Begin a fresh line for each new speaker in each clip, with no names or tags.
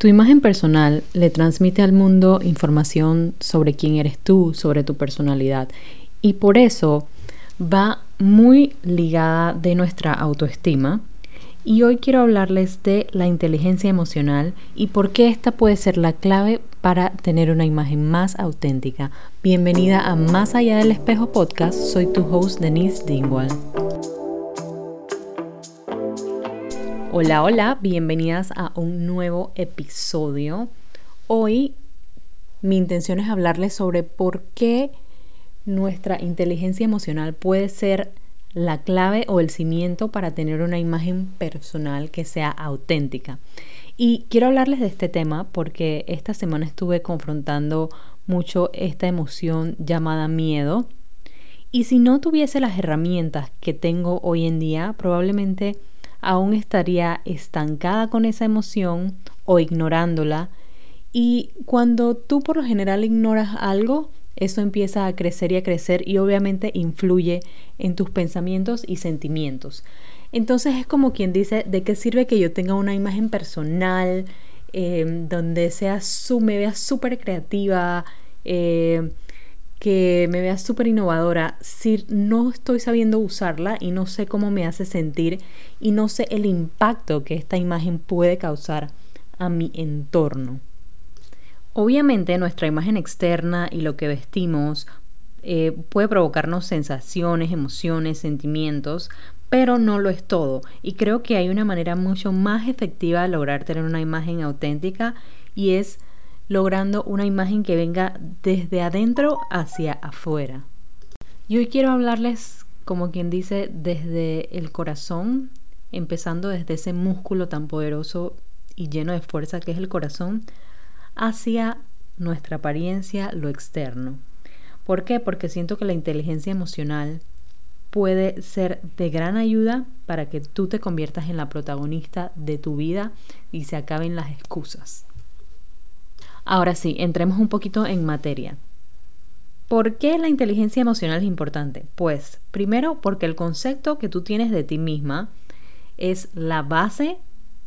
Tu imagen personal le transmite al mundo información sobre quién eres tú, sobre tu personalidad. Y por eso va muy ligada de nuestra autoestima. Y hoy quiero hablarles de la inteligencia emocional y por qué esta puede ser la clave para tener una imagen más auténtica. Bienvenida a Más allá del espejo podcast. Soy tu host Denise Dingwall. Hola, hola, bienvenidas a un nuevo episodio. Hoy mi intención es hablarles sobre por qué nuestra inteligencia emocional puede ser la clave o el cimiento para tener una imagen personal que sea auténtica. Y quiero hablarles de este tema porque esta semana estuve confrontando mucho esta emoción llamada miedo. Y si no tuviese las herramientas que tengo hoy en día, probablemente aún estaría estancada con esa emoción o ignorándola. Y cuando tú por lo general ignoras algo, eso empieza a crecer y a crecer y obviamente influye en tus pensamientos y sentimientos. Entonces es como quien dice, ¿de qué sirve que yo tenga una imagen personal eh, donde sea su, me vea súper creativa, eh, que me vea súper innovadora si no estoy sabiendo usarla y no sé cómo me hace sentir y no sé el impacto que esta imagen puede causar a mi entorno. Obviamente nuestra imagen externa y lo que vestimos eh, puede provocarnos sensaciones, emociones, sentimientos, pero no lo es todo. Y creo que hay una manera mucho más efectiva de lograr tener una imagen auténtica y es logrando una imagen que venga desde adentro hacia afuera. Y hoy quiero hablarles, como quien dice, desde el corazón, empezando desde ese músculo tan poderoso y lleno de fuerza que es el corazón, hacia nuestra apariencia, lo externo. ¿Por qué? Porque siento que la inteligencia emocional puede ser de gran ayuda para que tú te conviertas en la protagonista de tu vida y se acaben las excusas. Ahora sí, entremos un poquito en materia. ¿Por qué la inteligencia emocional es importante? Pues primero porque el concepto que tú tienes de ti misma es la base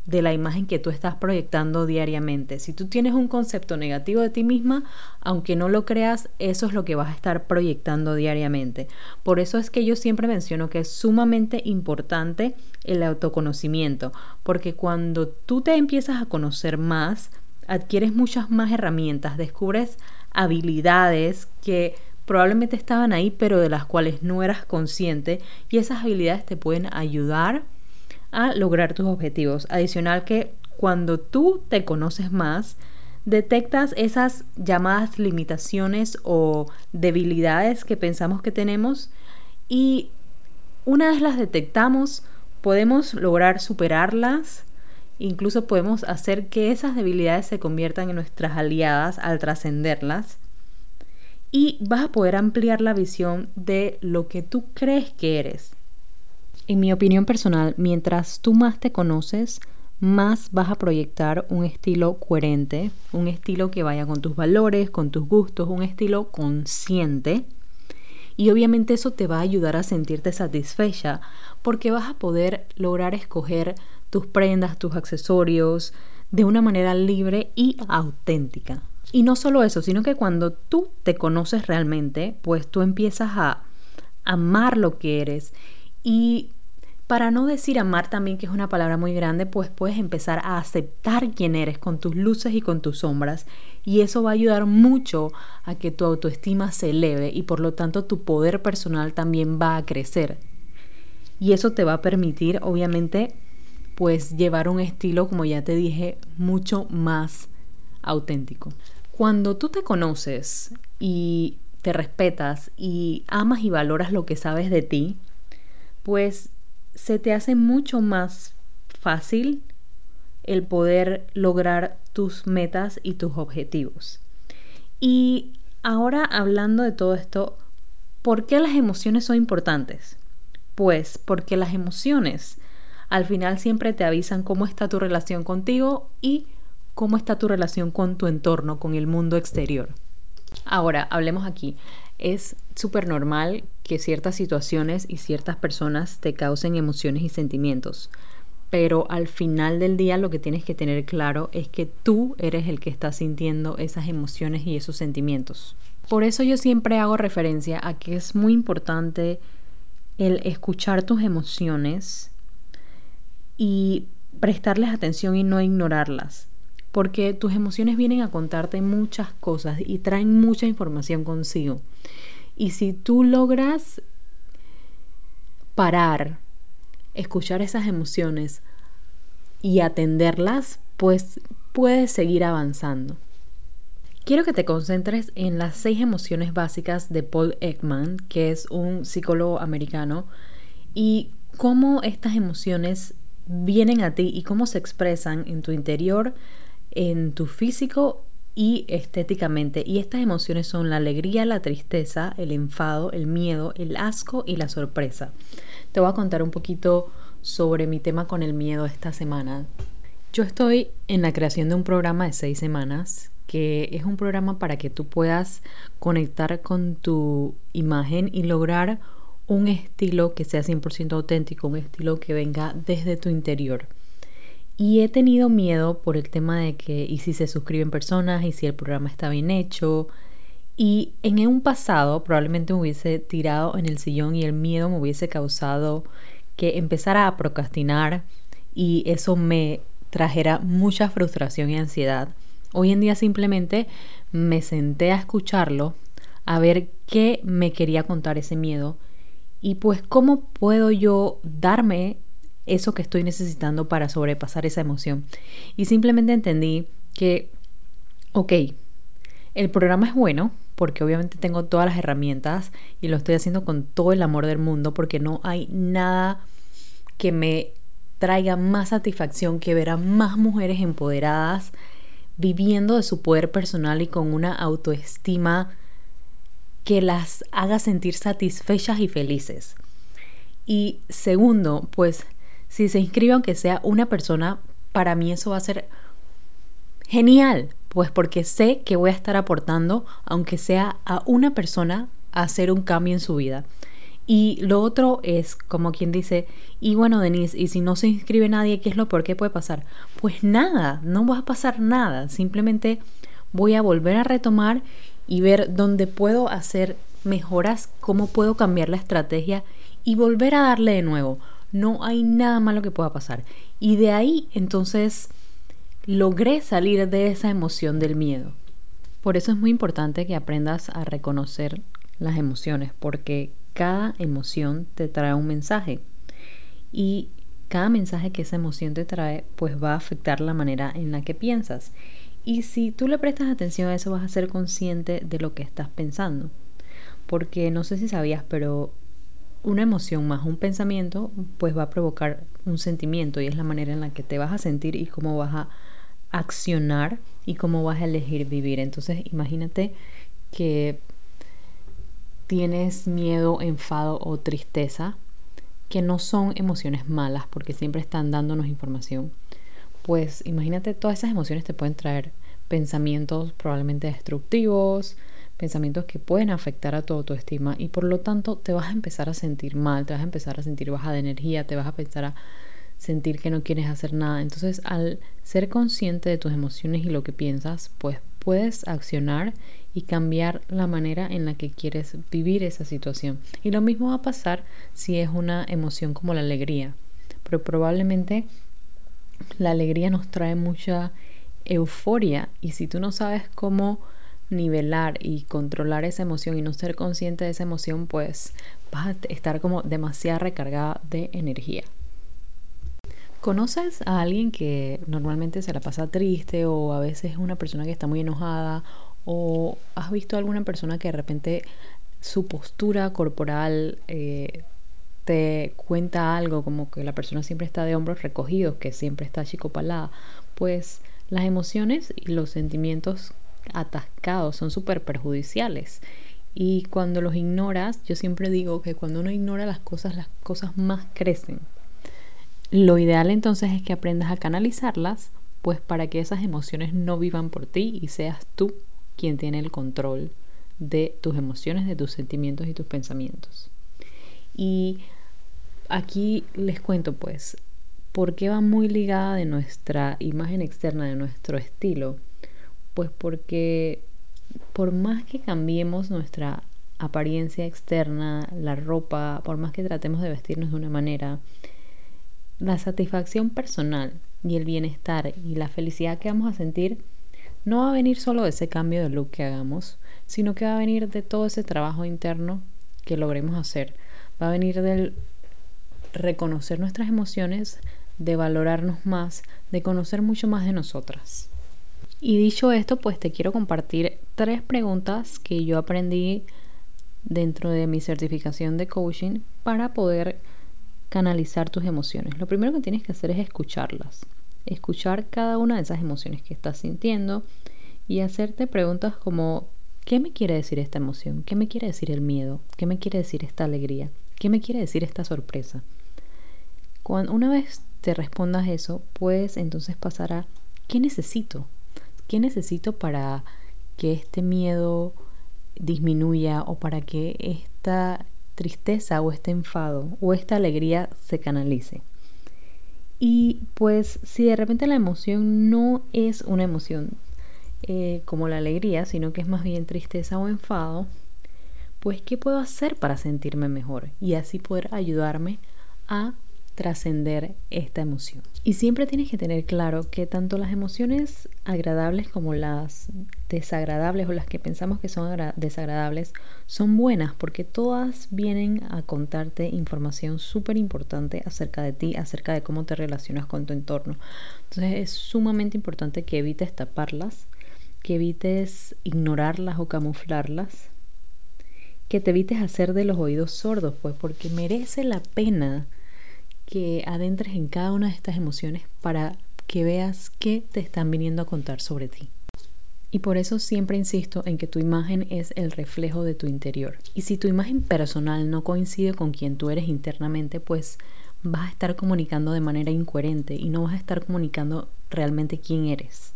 de la imagen que tú estás proyectando diariamente. Si tú tienes un concepto negativo de ti misma, aunque no lo creas, eso es lo que vas a estar proyectando diariamente. Por eso es que yo siempre menciono que es sumamente importante el autoconocimiento, porque cuando tú te empiezas a conocer más, adquieres muchas más herramientas, descubres habilidades que probablemente estaban ahí pero de las cuales no eras consciente y esas habilidades te pueden ayudar a lograr tus objetivos. Adicional que cuando tú te conoces más, detectas esas llamadas limitaciones o debilidades que pensamos que tenemos y una vez las detectamos podemos lograr superarlas Incluso podemos hacer que esas debilidades se conviertan en nuestras aliadas al trascenderlas. Y vas a poder ampliar la visión de lo que tú crees que eres. En mi opinión personal, mientras tú más te conoces, más vas a proyectar un estilo coherente, un estilo que vaya con tus valores, con tus gustos, un estilo consciente. Y obviamente eso te va a ayudar a sentirte satisfecha porque vas a poder lograr escoger tus prendas, tus accesorios, de una manera libre y auténtica. Y no solo eso, sino que cuando tú te conoces realmente, pues tú empiezas a amar lo que eres. Y para no decir amar también, que es una palabra muy grande, pues puedes empezar a aceptar quién eres con tus luces y con tus sombras. Y eso va a ayudar mucho a que tu autoestima se eleve y por lo tanto tu poder personal también va a crecer. Y eso te va a permitir, obviamente, pues llevar un estilo, como ya te dije, mucho más auténtico. Cuando tú te conoces y te respetas y amas y valoras lo que sabes de ti, pues se te hace mucho más fácil el poder lograr tus metas y tus objetivos. Y ahora hablando de todo esto, ¿por qué las emociones son importantes? Pues porque las emociones al final siempre te avisan cómo está tu relación contigo y cómo está tu relación con tu entorno, con el mundo exterior. Ahora, hablemos aquí. Es súper normal que ciertas situaciones y ciertas personas te causen emociones y sentimientos. pero al final del día lo que tienes que tener claro es que tú eres el que está sintiendo esas emociones y esos sentimientos. Por eso yo siempre hago referencia a que es muy importante el escuchar tus emociones y prestarles atención y no ignorarlas, porque tus emociones vienen a contarte muchas cosas y traen mucha información consigo. Y si tú logras parar, escuchar esas emociones y atenderlas, pues puedes seguir avanzando. Quiero que te concentres en las seis emociones básicas de Paul Ekman, que es un psicólogo americano, y cómo estas emociones vienen a ti y cómo se expresan en tu interior, en tu físico y estéticamente. Y estas emociones son la alegría, la tristeza, el enfado, el miedo, el asco y la sorpresa. Te voy a contar un poquito sobre mi tema con el miedo esta semana. Yo estoy en la creación de un programa de seis semanas que es un programa para que tú puedas conectar con tu imagen y lograr un estilo que sea 100% auténtico, un estilo que venga desde tu interior. Y he tenido miedo por el tema de que, y si se suscriben personas, y si el programa está bien hecho. Y en un pasado probablemente me hubiese tirado en el sillón y el miedo me hubiese causado que empezara a procrastinar y eso me trajera mucha frustración y ansiedad. Hoy en día simplemente me senté a escucharlo, a ver qué me quería contar ese miedo y pues cómo puedo yo darme eso que estoy necesitando para sobrepasar esa emoción. Y simplemente entendí que, ok, el programa es bueno porque obviamente tengo todas las herramientas y lo estoy haciendo con todo el amor del mundo porque no hay nada que me traiga más satisfacción que ver a más mujeres empoderadas viviendo de su poder personal y con una autoestima que las haga sentir satisfechas y felices. Y segundo, pues si se inscribe aunque sea una persona, para mí eso va a ser genial, pues porque sé que voy a estar aportando, aunque sea a una persona, a hacer un cambio en su vida. Y lo otro es, como quien dice, y bueno, Denise, y si no se inscribe nadie, ¿qué es lo por qué puede pasar? Pues nada, no va a pasar nada. Simplemente voy a volver a retomar y ver dónde puedo hacer mejoras, cómo puedo cambiar la estrategia y volver a darle de nuevo. No hay nada malo que pueda pasar. Y de ahí entonces logré salir de esa emoción del miedo. Por eso es muy importante que aprendas a reconocer las emociones, porque cada emoción te trae un mensaje y cada mensaje que esa emoción te trae pues va a afectar la manera en la que piensas. Y si tú le prestas atención a eso vas a ser consciente de lo que estás pensando. Porque no sé si sabías, pero una emoción más un pensamiento pues va a provocar un sentimiento y es la manera en la que te vas a sentir y cómo vas a accionar y cómo vas a elegir vivir. Entonces imagínate que tienes miedo, enfado o tristeza, que no son emociones malas porque siempre están dándonos información, pues imagínate todas esas emociones te pueden traer pensamientos probablemente destructivos, pensamientos que pueden afectar a tu autoestima y por lo tanto te vas a empezar a sentir mal, te vas a empezar a sentir baja de energía, te vas a pensar a sentir que no quieres hacer nada. Entonces, al ser consciente de tus emociones y lo que piensas, pues puedes accionar y cambiar la manera en la que quieres vivir esa situación. Y lo mismo va a pasar si es una emoción como la alegría. Pero probablemente la alegría nos trae mucha euforia y si tú no sabes cómo nivelar y controlar esa emoción y no ser consciente de esa emoción, pues vas a estar como demasiado recargada de energía. ¿Conoces a alguien que normalmente se la pasa triste o a veces es una persona que está muy enojada ¿O has visto a alguna persona que de repente su postura corporal eh, te cuenta algo, como que la persona siempre está de hombros recogidos, que siempre está chicopalada? Pues las emociones y los sentimientos atascados son súper perjudiciales. Y cuando los ignoras, yo siempre digo que cuando uno ignora las cosas, las cosas más crecen. Lo ideal entonces es que aprendas a canalizarlas, pues para que esas emociones no vivan por ti y seas tú quien tiene el control de tus emociones, de tus sentimientos y tus pensamientos. Y aquí les cuento pues, ¿Por qué va muy ligada de nuestra imagen externa, de nuestro estilo? Pues porque por más que cambiemos nuestra apariencia externa, la ropa, por más que tratemos de vestirnos de una manera, la satisfacción personal y el bienestar y la felicidad que vamos a sentir no va a venir solo de ese cambio de look que hagamos, sino que va a venir de todo ese trabajo interno que logremos hacer. Va a venir del reconocer nuestras emociones, de valorarnos más, de conocer mucho más de nosotras. Y dicho esto, pues te quiero compartir tres preguntas que yo aprendí dentro de mi certificación de coaching para poder canalizar tus emociones. Lo primero que tienes que hacer es escucharlas, escuchar cada una de esas emociones que estás sintiendo y hacerte preguntas como ¿qué me quiere decir esta emoción? ¿Qué me quiere decir el miedo? ¿Qué me quiere decir esta alegría? ¿Qué me quiere decir esta sorpresa? Cuando una vez te respondas eso, puedes entonces pasar a ¿qué necesito? ¿Qué necesito para que este miedo disminuya o para que esta tristeza o este enfado o esta alegría se canalice? Y pues si de repente la emoción no es una emoción eh, como la alegría, sino que es más bien tristeza o enfado, pues ¿qué puedo hacer para sentirme mejor? Y así poder ayudarme a trascender esta emoción. Y siempre tienes que tener claro que tanto las emociones agradables como las desagradables o las que pensamos que son desagradables son buenas porque todas vienen a contarte información súper importante acerca de ti, acerca de cómo te relacionas con tu entorno. Entonces es sumamente importante que evites taparlas, que evites ignorarlas o camuflarlas, que te evites hacer de los oídos sordos, pues porque merece la pena que adentres en cada una de estas emociones para que veas qué te están viniendo a contar sobre ti. Y por eso siempre insisto en que tu imagen es el reflejo de tu interior. Y si tu imagen personal no coincide con quien tú eres internamente, pues vas a estar comunicando de manera incoherente y no vas a estar comunicando realmente quién eres.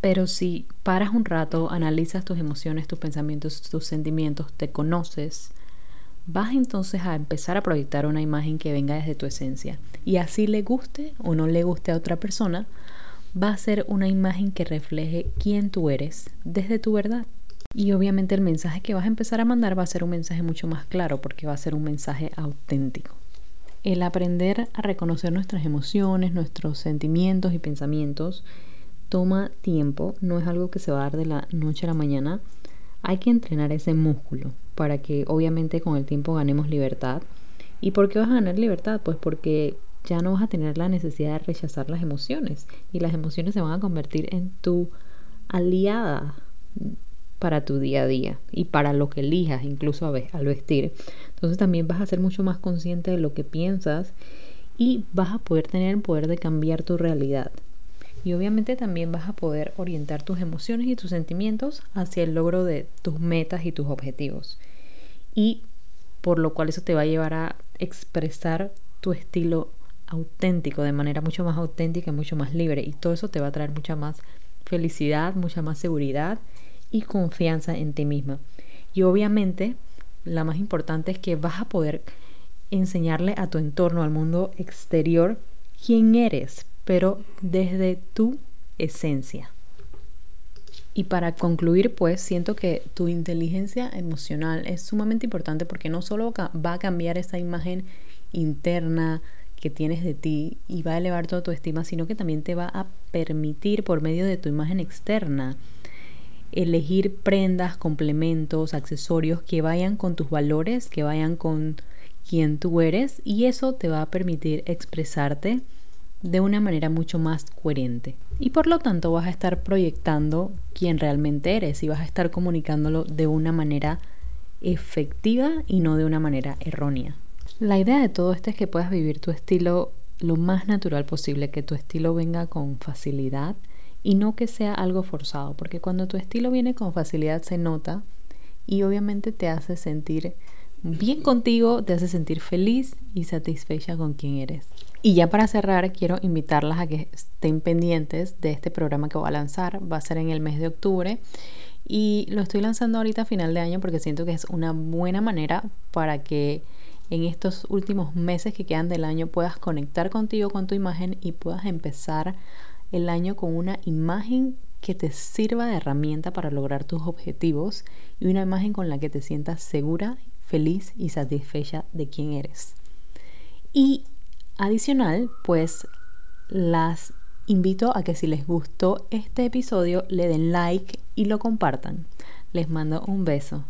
Pero si paras un rato, analizas tus emociones, tus pensamientos, tus sentimientos, te conoces, vas entonces a empezar a proyectar una imagen que venga desde tu esencia. Y así le guste o no le guste a otra persona, va a ser una imagen que refleje quién tú eres desde tu verdad. Y obviamente el mensaje que vas a empezar a mandar va a ser un mensaje mucho más claro porque va a ser un mensaje auténtico. El aprender a reconocer nuestras emociones, nuestros sentimientos y pensamientos toma tiempo, no es algo que se va a dar de la noche a la mañana. Hay que entrenar ese músculo para que obviamente con el tiempo ganemos libertad. ¿Y por qué vas a ganar libertad? Pues porque ya no vas a tener la necesidad de rechazar las emociones y las emociones se van a convertir en tu aliada para tu día a día y para lo que elijas, incluso al vestir. Entonces también vas a ser mucho más consciente de lo que piensas y vas a poder tener el poder de cambiar tu realidad. Y obviamente también vas a poder orientar tus emociones y tus sentimientos hacia el logro de tus metas y tus objetivos. Y por lo cual eso te va a llevar a expresar tu estilo auténtico, de manera mucho más auténtica y mucho más libre. Y todo eso te va a traer mucha más felicidad, mucha más seguridad y confianza en ti misma. Y obviamente, la más importante es que vas a poder enseñarle a tu entorno, al mundo exterior, quién eres, pero desde tu esencia. Y para concluir, pues siento que tu inteligencia emocional es sumamente importante porque no solo va a cambiar esa imagen interna que tienes de ti y va a elevar toda tu estima, sino que también te va a permitir por medio de tu imagen externa elegir prendas, complementos, accesorios que vayan con tus valores, que vayan con quien tú eres y eso te va a permitir expresarte de una manera mucho más coherente. Y por lo tanto vas a estar proyectando quién realmente eres y vas a estar comunicándolo de una manera efectiva y no de una manera errónea. La idea de todo esto es que puedas vivir tu estilo lo más natural posible, que tu estilo venga con facilidad y no que sea algo forzado, porque cuando tu estilo viene con facilidad se nota y obviamente te hace sentir bien contigo, te hace sentir feliz y satisfecha con quien eres. Y ya para cerrar, quiero invitarlas a que estén pendientes de este programa que voy a lanzar. Va a ser en el mes de octubre y lo estoy lanzando ahorita a final de año porque siento que es una buena manera para que en estos últimos meses que quedan del año puedas conectar contigo, con tu imagen y puedas empezar el año con una imagen que te sirva de herramienta para lograr tus objetivos y una imagen con la que te sientas segura, feliz y satisfecha de quién eres. Y adicional, pues las invito a que si les gustó este episodio le den like y lo compartan. Les mando un beso.